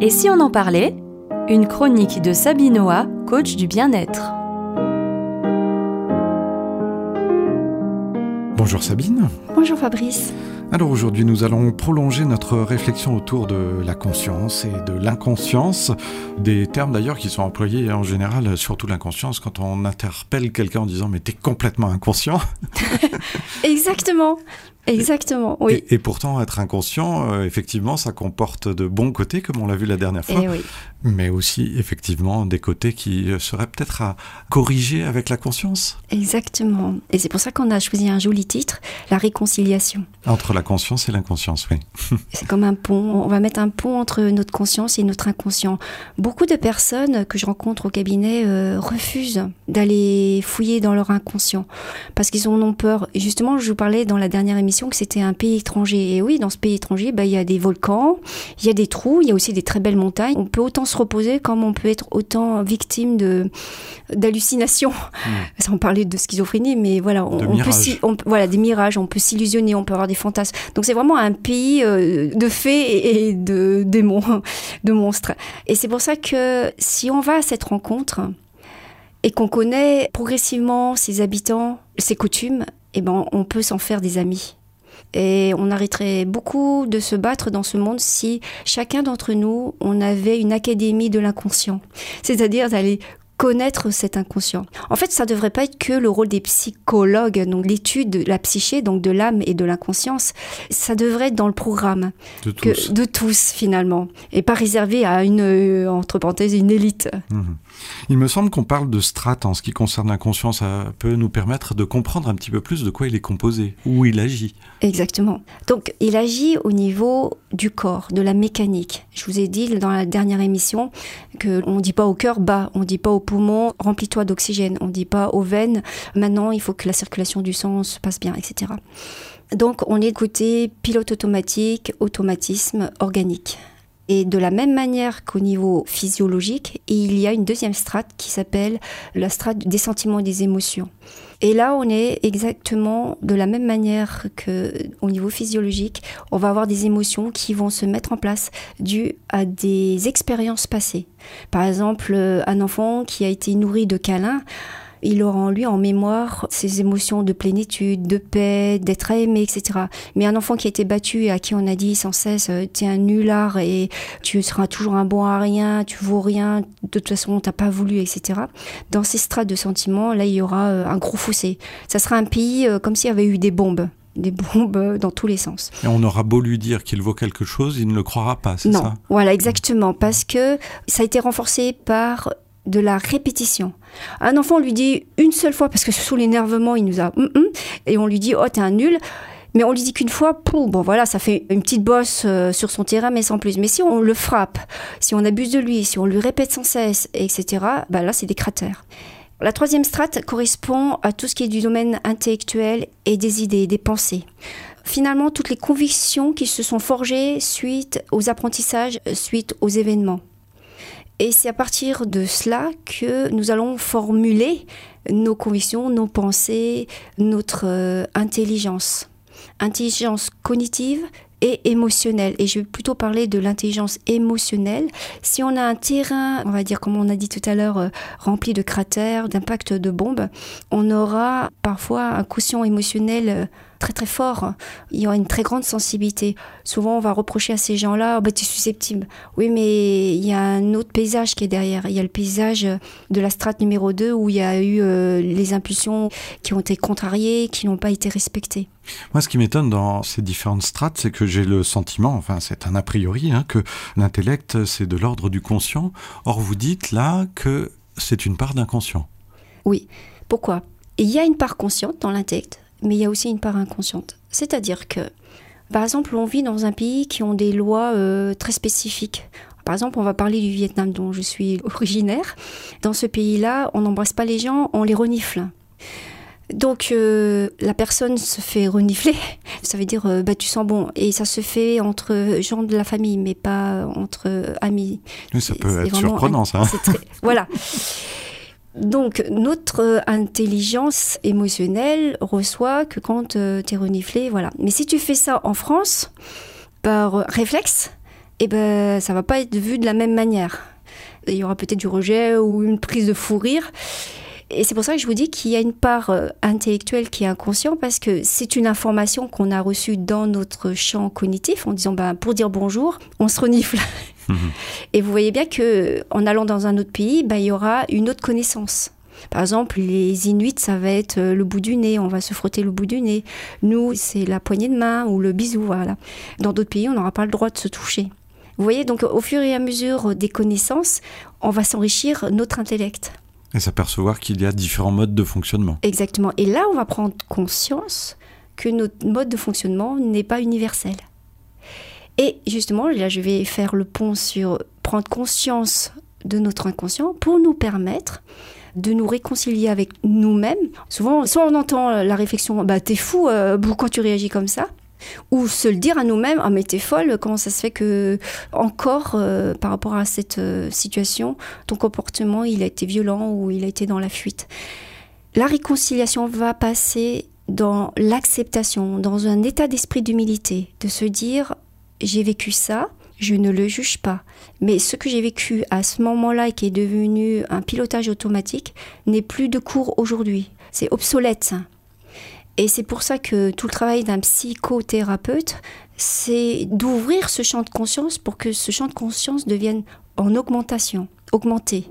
Et si on en parlait? Une chronique de Sabinoa, coach du bien-être. Bonjour Sabine. Bonjour Fabrice. Alors aujourd'hui nous allons prolonger notre réflexion autour de la conscience et de l'inconscience, des termes d'ailleurs qui sont employés en général, surtout l'inconscience, quand on interpelle quelqu'un en disant mais t'es complètement inconscient. Exactement. Exactement, oui. Et, pourtant, être inconscient, euh, effectivement, ça comporte de bons côtés, comme on l'a vu la dernière fois, eh mais aussi, effectivement, des côtés qui euh, seraient peut-être à corriger avec la conscience. Exactement. Et c'est pour ça qu'on a choisi un joli titre, La réconciliation. Entre la conscience et l'inconscience, oui. c'est comme un pont. On va mettre un pont entre notre conscience et notre inconscient. Beaucoup de personnes que je rencontre au cabinet euh, refusent d'aller fouiller dans leur inconscient parce qu'ils en ont peur. justement, je vous parlais dans la dernière émission que c'était un pays étranger. Et oui, dans ce pays étranger, bah, il y a des volcans, il y a des trous, il y a aussi des très belles montagnes. On peut autant se reposer comme on peut être autant victime de d'hallucinations. Hmm. Sans parler de schizophrénie, mais voilà, on, peut si, voilà des mirages, on peut s'illusionner, on peut avoir des fantasmes. Donc c'est vraiment un pays euh, de fées et de démons, de monstres. Et c'est pour ça que si on va à cette rencontre et qu'on connaît progressivement ses habitants, ses coutumes, eh ben, on peut s'en faire des amis. Et on arrêterait beaucoup de se battre dans ce monde si chacun d'entre nous, on avait une académie de l'inconscient. C'est-à-dire d'aller connaître cet inconscient. En fait, ça devrait pas être que le rôle des psychologues, donc l'étude de la psyché, donc de l'âme et de l'inconscience. Ça devrait être dans le programme de tous, de tous finalement, et pas réservé à une euh, entre parenthèses une élite. Mhm. Il me semble qu'on parle de strates en ce qui concerne l'inconscient. Ça peut nous permettre de comprendre un petit peu plus de quoi il est composé, où il agit. Exactement. Donc, il agit au niveau du corps, de la mécanique. Je vous ai dit dans la dernière émission que on dit pas au cœur bas, on dit pas au poumons, remplis-toi d'oxygène. On ne dit pas aux veines, maintenant il faut que la circulation du sang se passe bien, etc. Donc on est côté pilote automatique, automatisme organique. Et de la même manière qu'au niveau physiologique, il y a une deuxième strate qui s'appelle la strate des sentiments et des émotions. Et là, on est exactement de la même manière que au niveau physiologique. On va avoir des émotions qui vont se mettre en place dues à des expériences passées. Par exemple, un enfant qui a été nourri de câlins il aura en lui en mémoire ses émotions de plénitude, de paix, d'être aimé, etc. Mais un enfant qui a été battu et à qui on a dit sans cesse euh, es un nulard et tu seras toujours un bon à rien, tu vaux rien, de toute façon on t'a pas voulu, etc. Dans ces strates de sentiments, là il y aura euh, un gros fossé. Ça sera un pays euh, comme s'il y avait eu des bombes des bombes dans tous les sens. Et on aura beau lui dire qu'il vaut quelque chose, il ne le croira pas, c'est ça? Non, voilà, exactement, parce que ça a été renforcé par de la répétition. Un enfant, lui dit une seule fois, parce que sous l'énervement, il nous a... Hum, hum, et on lui dit, oh, t'es un nul. Mais on lui dit qu'une fois, bon voilà, ça fait une petite bosse euh, sur son terrain, mais sans plus. Mais si on le frappe, si on abuse de lui, si on lui répète sans cesse, etc., bah là, c'est des cratères. La troisième strate correspond à tout ce qui est du domaine intellectuel et des idées, des pensées. Finalement, toutes les convictions qui se sont forgées suite aux apprentissages, suite aux événements. Et c'est à partir de cela que nous allons formuler nos convictions, nos pensées, notre euh, intelligence. Intelligence cognitive et émotionnelle. Et je vais plutôt parler de l'intelligence émotionnelle. Si on a un terrain, on va dire comme on a dit tout à l'heure, euh, rempli de cratères, d'impacts de bombes, on aura parfois un quotient émotionnel euh, très très fort. Il y aura une très grande sensibilité. Souvent, on va reprocher à ces gens-là, oh, bah, tu es susceptible. Oui, mais il y a un autre paysage qui est derrière. Il y a le paysage de la strate numéro 2 où il y a eu euh, les impulsions qui ont été contrariées, qui n'ont pas été respectées. Moi, ce qui m'étonne dans ces différentes strates, c'est que j'ai le sentiment, enfin c'est un a priori, hein, que l'intellect, c'est de l'ordre du conscient. Or, vous dites là que c'est une part d'inconscient. Oui. Pourquoi? Il y a une part consciente dans l'intellect, mais il y a aussi une part inconsciente. C'est-à-dire que, par exemple, on vit dans un pays qui ont des lois euh, très spécifiques. Par exemple, on va parler du Vietnam dont je suis originaire. Dans ce pays-là, on n'embrasse pas les gens, on les renifle. Donc euh, la personne se fait renifler, ça veut dire euh, bah tu sens bon et ça se fait entre gens de la famille mais pas entre amis. Oui, ça peut être surprenant ça. voilà. Donc notre intelligence émotionnelle reçoit que quand euh, tu es reniflé, voilà. Mais si tu fais ça en France, par réflexe, eh ben, ça va pas être vu de la même manière. Il y aura peut-être du rejet ou une prise de fou rire. Et c'est pour ça que je vous dis qu'il y a une part euh, intellectuelle qui est inconscient parce que c'est une information qu'on a reçue dans notre champ cognitif en disant ben, pour dire bonjour, on se renifle. Mhm. Et vous voyez bien que en allant dans un autre pays, ben, il y aura une autre connaissance. Par exemple, les Inuits, ça va être euh, le bout du nez, on va se frotter le bout du nez. Nous, c'est la poignée de main ou le bisou, voilà. Dans d'autres pays, on n'aura pas le droit de se toucher. Vous voyez, donc au fur et à mesure des connaissances, on va s'enrichir notre intellect. Et s'apercevoir qu'il y a différents modes de fonctionnement. Exactement. Et là, on va prendre conscience que notre mode de fonctionnement n'est pas universel. Et justement, là, je vais faire le pont sur prendre conscience de notre inconscient pour nous permettre de nous réconcilier avec nous-mêmes. Souvent, soit on entend la réflexion, bah t'es fou, euh, pourquoi tu réagis comme ça ou se le dire à nous-mêmes, ah mais t'es folle, comment ça se fait que encore euh, par rapport à cette euh, situation, ton comportement il a été violent ou il a été dans la fuite. La réconciliation va passer dans l'acceptation, dans un état d'esprit d'humilité, de se dire j'ai vécu ça, je ne le juge pas. Mais ce que j'ai vécu à ce moment-là et qui est devenu un pilotage automatique n'est plus de cours aujourd'hui. C'est obsolète. Et c'est pour ça que tout le travail d'un psychothérapeute, c'est d'ouvrir ce champ de conscience pour que ce champ de conscience devienne en augmentation, augmenté.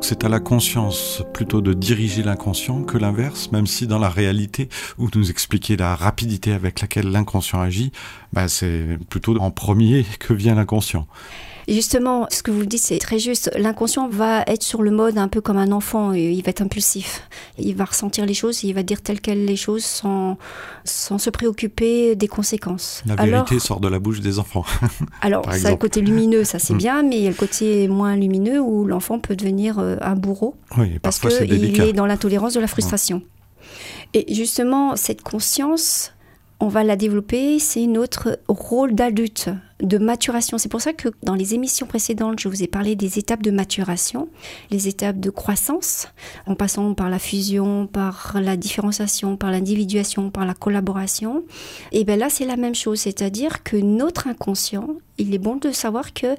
c'est à la conscience plutôt de diriger l'inconscient que l'inverse, même si dans la réalité, où nous expliquer la rapidité avec laquelle l'inconscient agit, bah c'est plutôt en premier que vient l'inconscient justement, ce que vous dites, c'est très juste. L'inconscient va être sur le mode un peu comme un enfant. Il va être impulsif. Il va ressentir les choses, il va dire telles quelles les choses sans, sans se préoccuper des conséquences. La vérité sort de la bouche des enfants. alors, ça a le côté lumineux, ça c'est mm. bien, mais il y a le côté moins lumineux où l'enfant peut devenir euh, un bourreau. Oui, parce qu'il est dans l'intolérance de la frustration. Et justement, cette conscience, on va la développer, c'est notre rôle d'adulte, de maturation. C'est pour ça que dans les émissions précédentes, je vous ai parlé des étapes de maturation, les étapes de croissance, en passant par la fusion, par la différenciation, par l'individuation, par la collaboration. Et bien là, c'est la même chose, c'est-à-dire que notre inconscient, il est bon de savoir que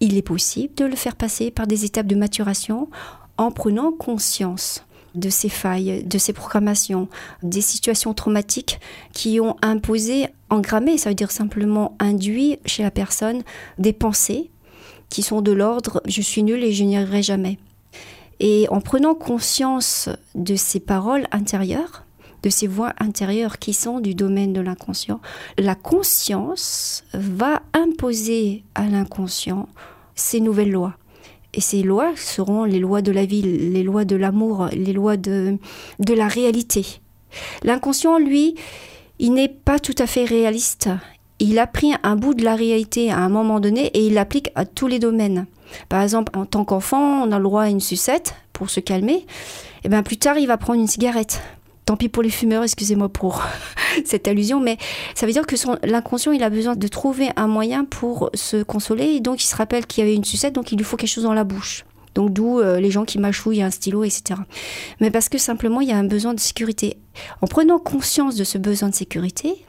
il est possible de le faire passer par des étapes de maturation en prenant conscience de ces failles, de ces programmations, des situations traumatiques qui ont imposé, engrammé, ça veut dire simplement induit chez la personne des pensées qui sont de l'ordre je suis nul et je n'y arriverai jamais. Et en prenant conscience de ces paroles intérieures, de ces voix intérieures qui sont du domaine de l'inconscient, la conscience va imposer à l'inconscient ces nouvelles lois. Et ces lois seront les lois de la vie, les lois de l'amour, les lois de, de la réalité. L'inconscient, lui, il n'est pas tout à fait réaliste. Il a pris un bout de la réalité à un moment donné et il l'applique à tous les domaines. Par exemple, en tant qu'enfant, on a le droit à une sucette pour se calmer. Et eh bien plus tard, il va prendre une cigarette. Tant pis pour les fumeurs, excusez-moi pour cette allusion, mais ça veut dire que l'inconscient, il a besoin de trouver un moyen pour se consoler, et donc il se rappelle qu'il y avait une sucette, donc il lui faut quelque chose dans la bouche. Donc d'où euh, les gens qui mâchouillent un stylo, etc. Mais parce que simplement, il y a un besoin de sécurité. En prenant conscience de ce besoin de sécurité,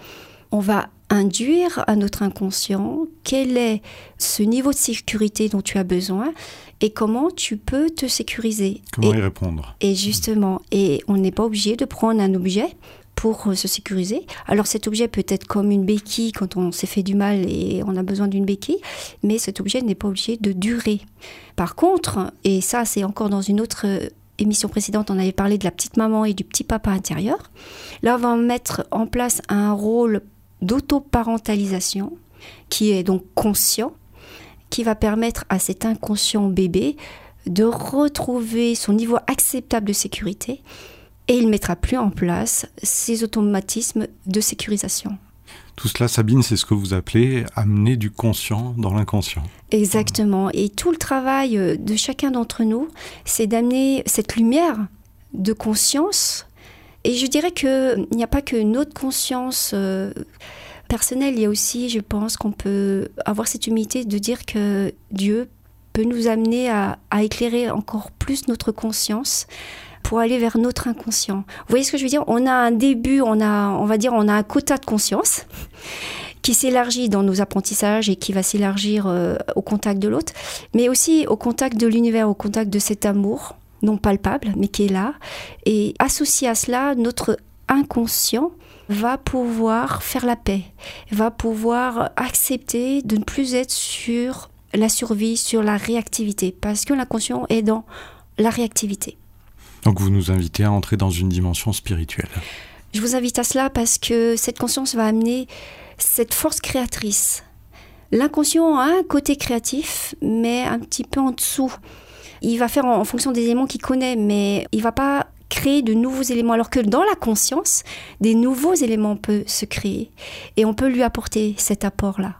on va induire à notre inconscient quel est ce niveau de sécurité dont tu as besoin et comment tu peux te sécuriser. Comment y répondre Et justement, et on n'est pas obligé de prendre un objet pour euh, se sécuriser. Alors cet objet peut être comme une béquille quand on s'est fait du mal et on a besoin d'une béquille, mais cet objet n'est pas obligé de durer. Par contre, et ça c'est encore dans une autre euh, émission précédente, on avait parlé de la petite maman et du petit papa intérieur. Là, on va mettre en place un rôle d'autoparentalisation qui est donc conscient, qui va permettre à cet inconscient bébé de retrouver son niveau acceptable de sécurité et il mettra plus en place ces automatismes de sécurisation. Tout cela, Sabine, c'est ce que vous appelez amener du conscient dans l'inconscient. Exactement. Et tout le travail euh, de chacun d'entre nous, c'est d'amener cette lumière de conscience et je dirais qu'il n'y a pas que notre conscience euh, personnelle, il y a aussi, je pense, qu'on peut avoir cette humilité de dire que Dieu peut nous amener à, éclairer encore plus notre conscience pour aller vers notre inconscient. Vous voyez ce que je veux dire? On a un début, on a, on va dire, on a un quota de conscience qui s'élargit dans nos apprentissages et qui va s'élargir euh, au contact de l'autre, mais aussi au contact de l'univers, au contact de cet amour non palpable, mais qui est là. Et associé à cela, notre inconscient va pouvoir faire la paix, va pouvoir accepter de ne plus être sur la survie, sur la réactivité, parce que l'inconscient est dans la réactivité. Donc vous nous invitez à entrer dans une dimension spirituelle. Je vous invite à cela parce que cette conscience va amener cette force créatrice. L'inconscient a un côté créatif, mais un petit peu en dessous. Il va faire en, fonction des éléments qu'il connaît, mais il va pas créer de nouveaux éléments. Alors que dans la conscience, des nouveaux éléments peuvent se créer et on peut lui apporter cet apport-là.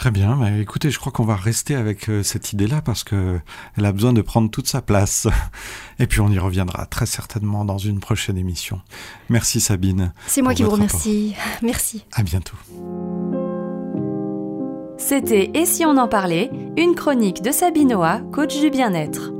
Très bien, bah, écoutez, je crois qu'on va rester avec euh, cette idée-là parce qu'elle a besoin de prendre toute sa place. Et puis on y reviendra très certainement dans une prochaine émission. Merci Sabine. C'est moi qui vous remercie. Merci. À bientôt. C'était Et si on en parlait Une chronique de Sabine Oa, coach du bien-être.